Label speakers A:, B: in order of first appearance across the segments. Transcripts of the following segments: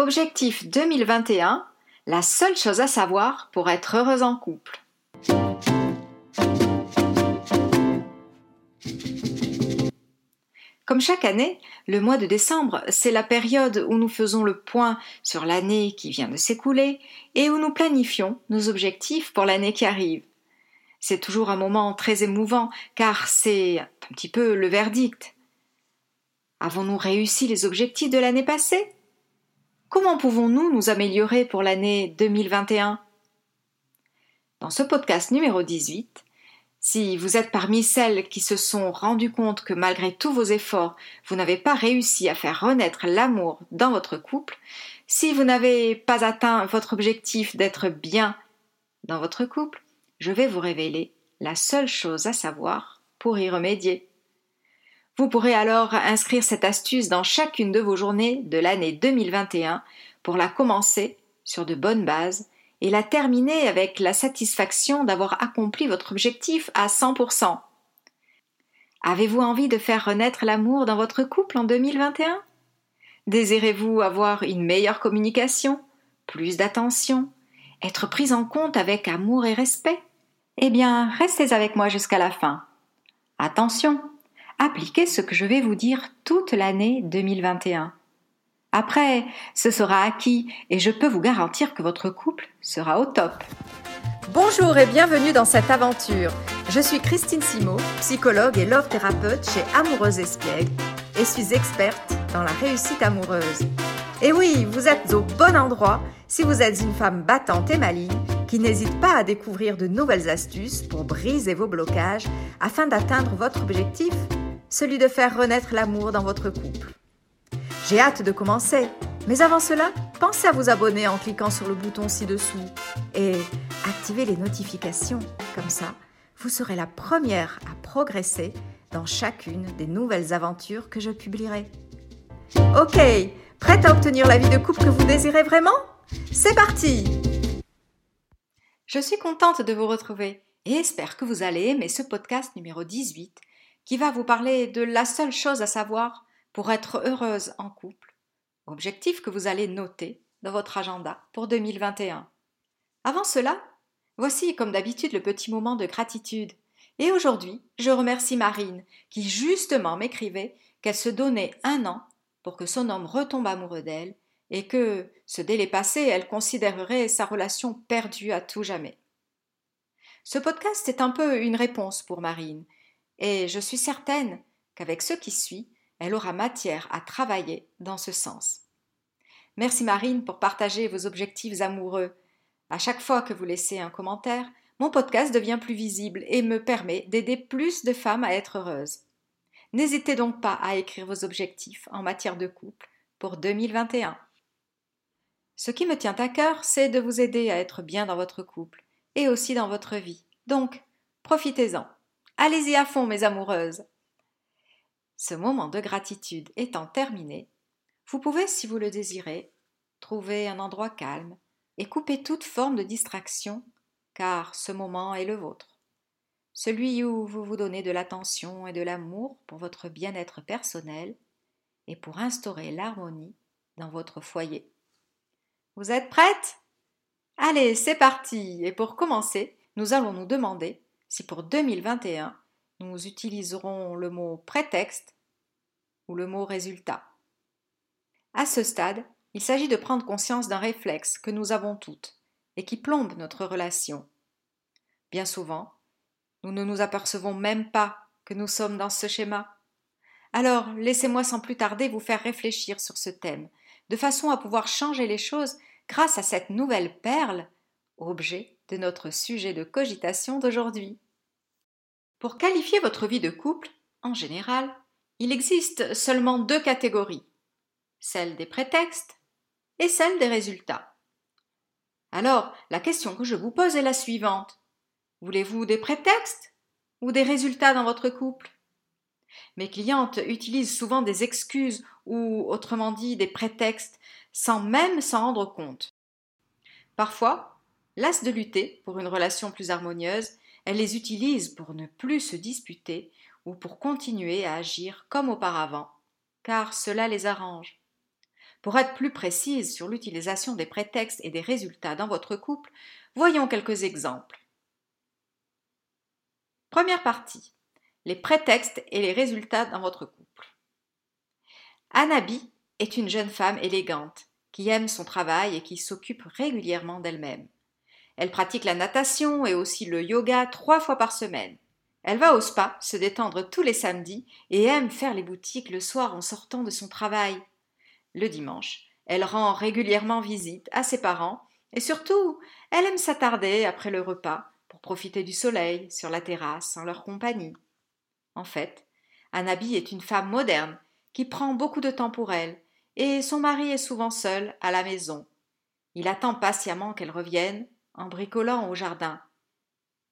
A: Objectif 2021, la seule chose à savoir pour être heureuse en couple. Comme chaque année, le mois de décembre, c'est la période où nous faisons le point sur l'année qui vient de s'écouler et où nous planifions nos objectifs pour l'année qui arrive. C'est toujours un moment très émouvant car c'est un petit peu le verdict. Avons-nous réussi les objectifs de l'année passée? Comment pouvons-nous nous améliorer pour l'année 2021 Dans ce podcast numéro 18, si vous êtes parmi celles qui se sont rendues compte que malgré tous vos efforts, vous n'avez pas réussi à faire renaître l'amour dans votre couple, si vous n'avez pas atteint votre objectif d'être bien dans votre couple, je vais vous révéler la seule chose à savoir pour y remédier. Vous pourrez alors inscrire cette astuce dans chacune de vos journées de l'année 2021 pour la commencer sur de bonnes bases et la terminer avec la satisfaction d'avoir accompli votre objectif à 100%. Avez-vous envie de faire renaître l'amour dans votre couple en 2021 Désirez-vous avoir une meilleure communication, plus d'attention, être prise en compte avec amour et respect? Eh bien, restez avec moi jusqu'à la fin. Attention, appliquez ce que je vais vous dire toute l'année 2021. Après, ce sera acquis et je peux vous garantir que votre couple sera au top. Bonjour et bienvenue dans cette aventure. Je suis Christine Simo, psychologue et love thérapeute chez Amoureuse Espiègle et suis experte dans la réussite amoureuse. Et oui, vous êtes au bon endroit si vous êtes une femme battante et maligne qui n'hésite pas à découvrir de nouvelles astuces pour briser vos blocages afin d'atteindre votre objectif, celui de faire renaître l'amour dans votre couple. J'ai hâte de commencer. Mais avant cela, pensez à vous abonner en cliquant sur le bouton ci-dessous et activez les notifications. Comme ça, vous serez la première à progresser dans chacune des nouvelles aventures que je publierai. Ok, prête à obtenir la vie de couple que vous désirez vraiment? C'est parti Je suis contente de vous retrouver et espère que vous allez aimer ce podcast numéro 18 qui va vous parler de la seule chose à savoir pour être heureuse en couple, objectif que vous allez noter dans votre agenda pour 2021. Avant cela, voici comme d'habitude le petit moment de gratitude. Et aujourd'hui, je remercie Marine qui justement m'écrivait qu'elle se donnait un an pour que son homme retombe amoureux d'elle et que, ce délai passé, elle considérerait sa relation perdue à tout jamais. Ce podcast est un peu une réponse pour Marine, et je suis certaine qu'avec ce qui suit, elle aura matière à travailler dans ce sens. Merci Marine pour partager vos objectifs amoureux. À chaque fois que vous laissez un commentaire, mon podcast devient plus visible et me permet d'aider plus de femmes à être heureuses. N'hésitez donc pas à écrire vos objectifs en matière de couple pour 2021. Ce qui me tient à cœur, c'est de vous aider à être bien dans votre couple et aussi dans votre vie. Donc, profitez-en. Allez-y à fond, mes amoureuses. Ce moment de gratitude étant terminé, vous pouvez, si vous le désirez, trouver un endroit calme et couper toute forme de distraction, car ce moment est le vôtre. Celui où vous vous donnez de l'attention et de l'amour pour votre bien-être personnel et pour instaurer l'harmonie dans votre foyer. Vous êtes prête? Allez, c'est parti Et pour commencer, nous allons nous demander si pour 2021, nous utiliserons le mot prétexte ou le mot résultat. À ce stade, il s'agit de prendre conscience d'un réflexe que nous avons toutes et qui plombe notre relation. Bien souvent, nous ne nous apercevons même pas que nous sommes dans ce schéma. Alors, laissez-moi sans plus tarder vous faire réfléchir sur ce thème, de façon à pouvoir changer les choses grâce à cette nouvelle perle, objet de notre sujet de cogitation d'aujourd'hui. Pour qualifier votre vie de couple, en général, il existe seulement deux catégories, celle des prétextes et celle des résultats. Alors, la question que je vous pose est la suivante. Voulez-vous des prétextes ou des résultats dans votre couple? Mes clientes utilisent souvent des excuses ou, autrement dit, des prétextes sans même s'en rendre compte. Parfois, las de lutter pour une relation plus harmonieuse, elle les utilise pour ne plus se disputer ou pour continuer à agir comme auparavant, car cela les arrange. Pour être plus précise sur l'utilisation des prétextes et des résultats dans votre couple, voyons quelques exemples. Première partie. Les prétextes et les résultats dans votre couple. Anabi est une jeune femme élégante qui aime son travail et qui s'occupe régulièrement d'elle-même. Elle pratique la natation et aussi le yoga trois fois par semaine. Elle va au spa se détendre tous les samedis et aime faire les boutiques le soir en sortant de son travail. Le dimanche, elle rend régulièrement visite à ses parents et surtout, elle aime s'attarder après le repas pour profiter du soleil sur la terrasse en leur compagnie. En fait, Anabi est une femme moderne qui prend beaucoup de temps pour elle et son mari est souvent seul à la maison. Il attend patiemment qu'elle revienne en bricolant au jardin.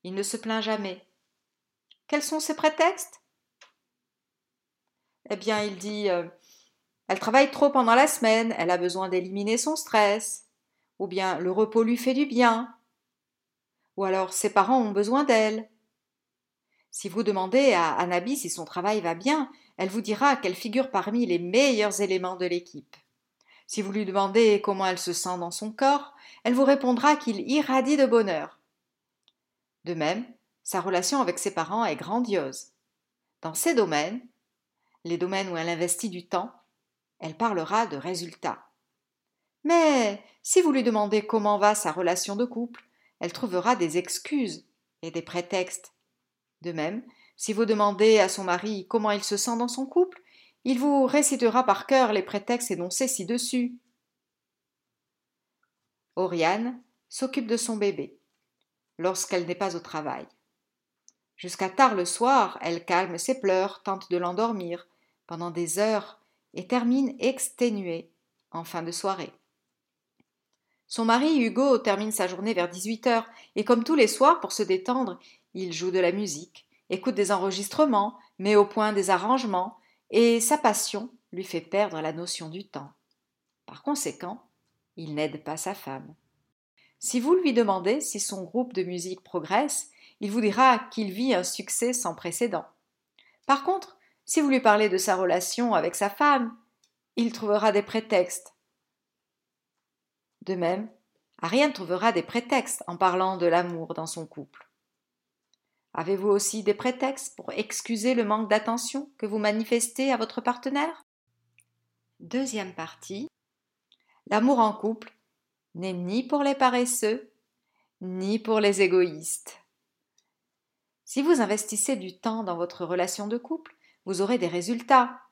A: Il ne se plaint jamais. Quels sont ses prétextes? Eh bien, il dit euh, Elle travaille trop pendant la semaine, elle a besoin d'éliminer son stress. Ou bien le repos lui fait du bien. Ou alors ses parents ont besoin d'elle. Si vous demandez à Anabi si son travail va bien, elle vous dira qu'elle figure parmi les meilleurs éléments de l'équipe. Si vous lui demandez comment elle se sent dans son corps, elle vous répondra qu'il irradie de bonheur. De même, sa relation avec ses parents est grandiose. Dans ces domaines, les domaines où elle investit du temps, elle parlera de résultats. Mais si vous lui demandez comment va sa relation de couple, elle trouvera des excuses et des prétextes. De même, si vous demandez à son mari comment il se sent dans son couple, il vous récitera par cœur les prétextes énoncés ci-dessus. Oriane s'occupe de son bébé lorsqu'elle n'est pas au travail. Jusqu'à tard le soir, elle calme ses pleurs, tente de l'endormir pendant des heures et termine exténuée en fin de soirée. Son mari Hugo termine sa journée vers 18 heures et comme tous les soirs pour se détendre, il joue de la musique, écoute des enregistrements, met au point des arrangements et sa passion lui fait perdre la notion du temps. Par conséquent, il n'aide pas sa femme. Si vous lui demandez si son groupe de musique progresse, il vous dira qu'il vit un succès sans précédent. Par contre, si vous lui parlez de sa relation avec sa femme, il trouvera des prétextes. De même, Ariane trouvera des prétextes en parlant de l'amour dans son couple. Avez-vous aussi des prétextes pour excuser le manque d'attention que vous manifestez à votre partenaire? Deuxième partie. L'amour en couple n'est ni pour les paresseux, ni pour les égoïstes. Si vous investissez du temps dans votre relation de couple, vous aurez des résultats.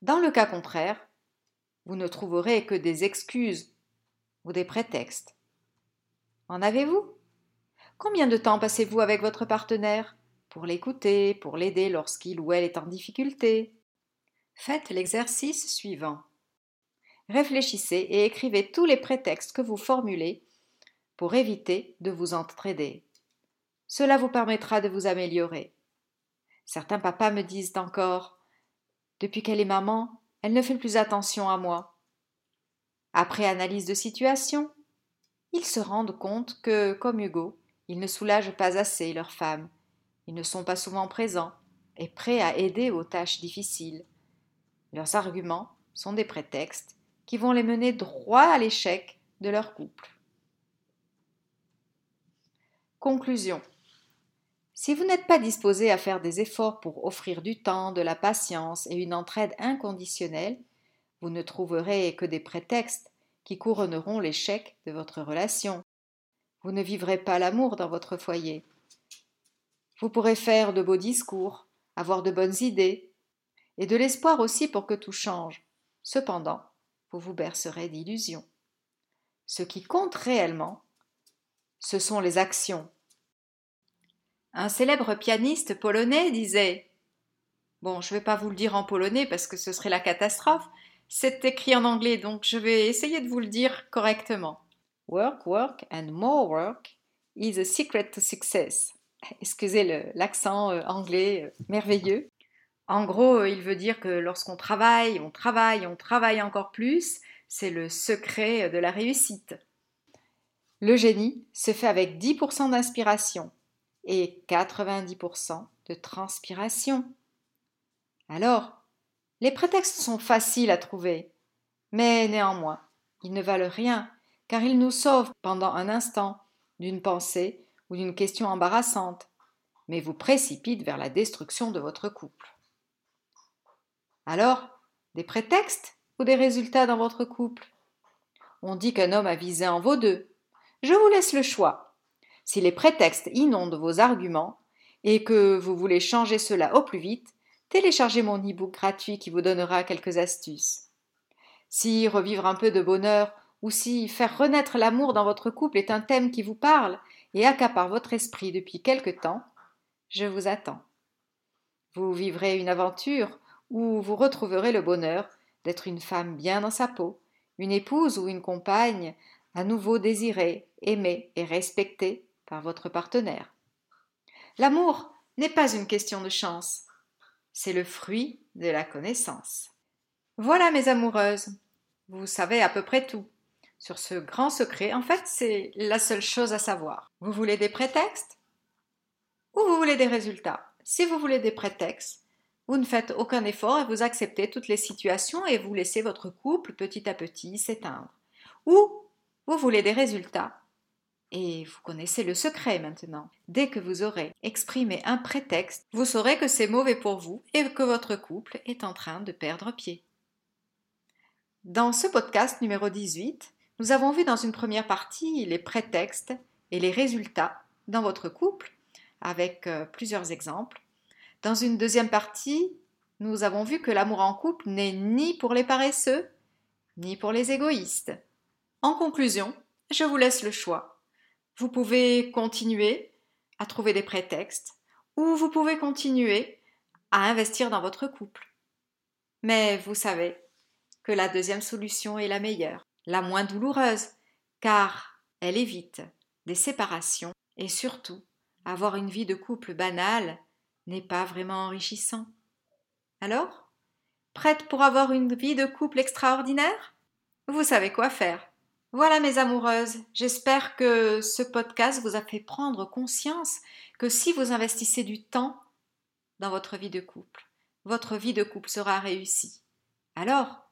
A: Dans le cas contraire, vous ne trouverez que des excuses ou des prétextes. En avez-vous? Combien de temps passez-vous avec votre partenaire? Pour l'écouter, pour l'aider lorsqu'il ou elle est en difficulté Faites l'exercice suivant. Réfléchissez et écrivez tous les prétextes que vous formulez pour éviter de vous entraider. Cela vous permettra de vous améliorer. Certains papas me disent encore Depuis qu'elle est maman, elle ne fait plus attention à moi. Après analyse de situation, ils se rendent compte que, comme Hugo, ils ne soulagent pas assez leurs femmes. Ils ne sont pas souvent présents et prêts à aider aux tâches difficiles. Leurs arguments sont des prétextes qui vont les mener droit à l'échec de leur couple. Conclusion. Si vous n'êtes pas disposé à faire des efforts pour offrir du temps, de la patience et une entraide inconditionnelle, vous ne trouverez que des prétextes qui couronneront l'échec de votre relation. Vous ne vivrez pas l'amour dans votre foyer. Vous pourrez faire de beaux discours, avoir de bonnes idées, et de l'espoir aussi pour que tout change. Cependant, vous vous bercerez d'illusions. Ce qui compte réellement, ce sont les actions. Un célèbre pianiste polonais disait Bon, je ne vais pas vous le dire en polonais parce que ce serait la catastrophe. C'est écrit en anglais, donc je vais essayer de vous le dire correctement. Work, work and more work is a secret to success. Excusez l'accent euh, anglais euh, merveilleux. En gros, euh, il veut dire que lorsqu'on travaille, on travaille, on travaille encore plus, c'est le secret de la réussite. Le génie se fait avec 10% d'inspiration et 90% de transpiration. Alors, les prétextes sont faciles à trouver. Mais néanmoins, ils ne valent rien, car ils nous sauvent pendant un instant d'une pensée ou d'une question embarrassante, mais vous précipitent vers la destruction de votre couple. Alors, des prétextes ou des résultats dans votre couple? On dit qu'un homme a visé en vaut deux. Je vous laisse le choix. Si les prétextes inondent vos arguments et que vous voulez changer cela au plus vite, téléchargez mon e-book gratuit qui vous donnera quelques astuces. Si revivre un peu de bonheur ou si faire renaître l'amour dans votre couple est un thème qui vous parle et accapare votre esprit depuis quelque temps, je vous attends. Vous vivrez une aventure où vous retrouverez le bonheur d'être une femme bien dans sa peau, une épouse ou une compagne à nouveau désirée, aimée et respectée par votre partenaire. L'amour n'est pas une question de chance, c'est le fruit de la connaissance. Voilà mes amoureuses, vous savez à peu près tout sur ce grand secret. En fait, c'est la seule chose à savoir. Vous voulez des prétextes ou vous voulez des résultats? Si vous voulez des prétextes, vous ne faites aucun effort et vous acceptez toutes les situations et vous laissez votre couple petit à petit s'éteindre. Ou vous voulez des résultats. Et vous connaissez le secret maintenant. Dès que vous aurez exprimé un prétexte, vous saurez que c'est mauvais pour vous et que votre couple est en train de perdre pied. Dans ce podcast numéro 18, nous avons vu dans une première partie les prétextes et les résultats dans votre couple, avec euh, plusieurs exemples. Dans une deuxième partie, nous avons vu que l'amour en couple n'est ni pour les paresseux, ni pour les égoïstes. En conclusion, je vous laisse le choix. Vous pouvez continuer à trouver des prétextes, ou vous pouvez continuer à investir dans votre couple. Mais vous savez que la deuxième solution est la meilleure, la moins douloureuse, car elle évite des séparations et surtout avoir une vie de couple banale n'est pas vraiment enrichissant. Alors Prête pour avoir une vie de couple extraordinaire? Vous savez quoi faire. Voilà mes amoureuses, j'espère que ce podcast vous a fait prendre conscience que si vous investissez du temps dans votre vie de couple, votre vie de couple sera réussie. Alors,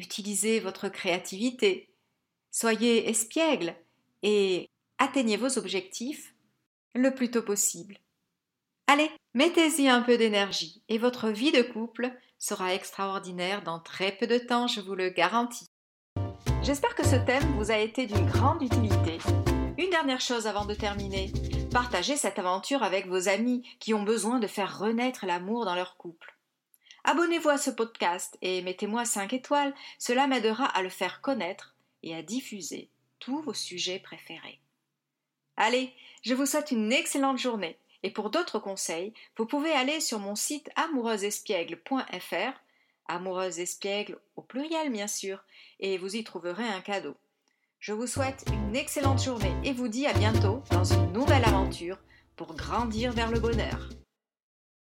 A: utilisez votre créativité, soyez espiègle et atteignez vos objectifs le plus tôt possible. Allez, mettez-y un peu d'énergie et votre vie de couple sera extraordinaire dans très peu de temps, je vous le garantis. J'espère que ce thème vous a été d'une grande utilité. Une dernière chose avant de terminer. Partagez cette aventure avec vos amis qui ont besoin de faire renaître l'amour dans leur couple. Abonnez-vous à ce podcast et mettez-moi 5 étoiles, cela m'aidera à le faire connaître et à diffuser tous vos sujets préférés. Allez, je vous souhaite une excellente journée et pour d'autres conseils, vous pouvez aller sur mon site amoureusespiègle.fr, amoureuse espiègle au pluriel bien sûr, et vous y trouverez un cadeau. Je vous souhaite une excellente journée et vous dis à bientôt dans une nouvelle aventure pour grandir vers le bonheur.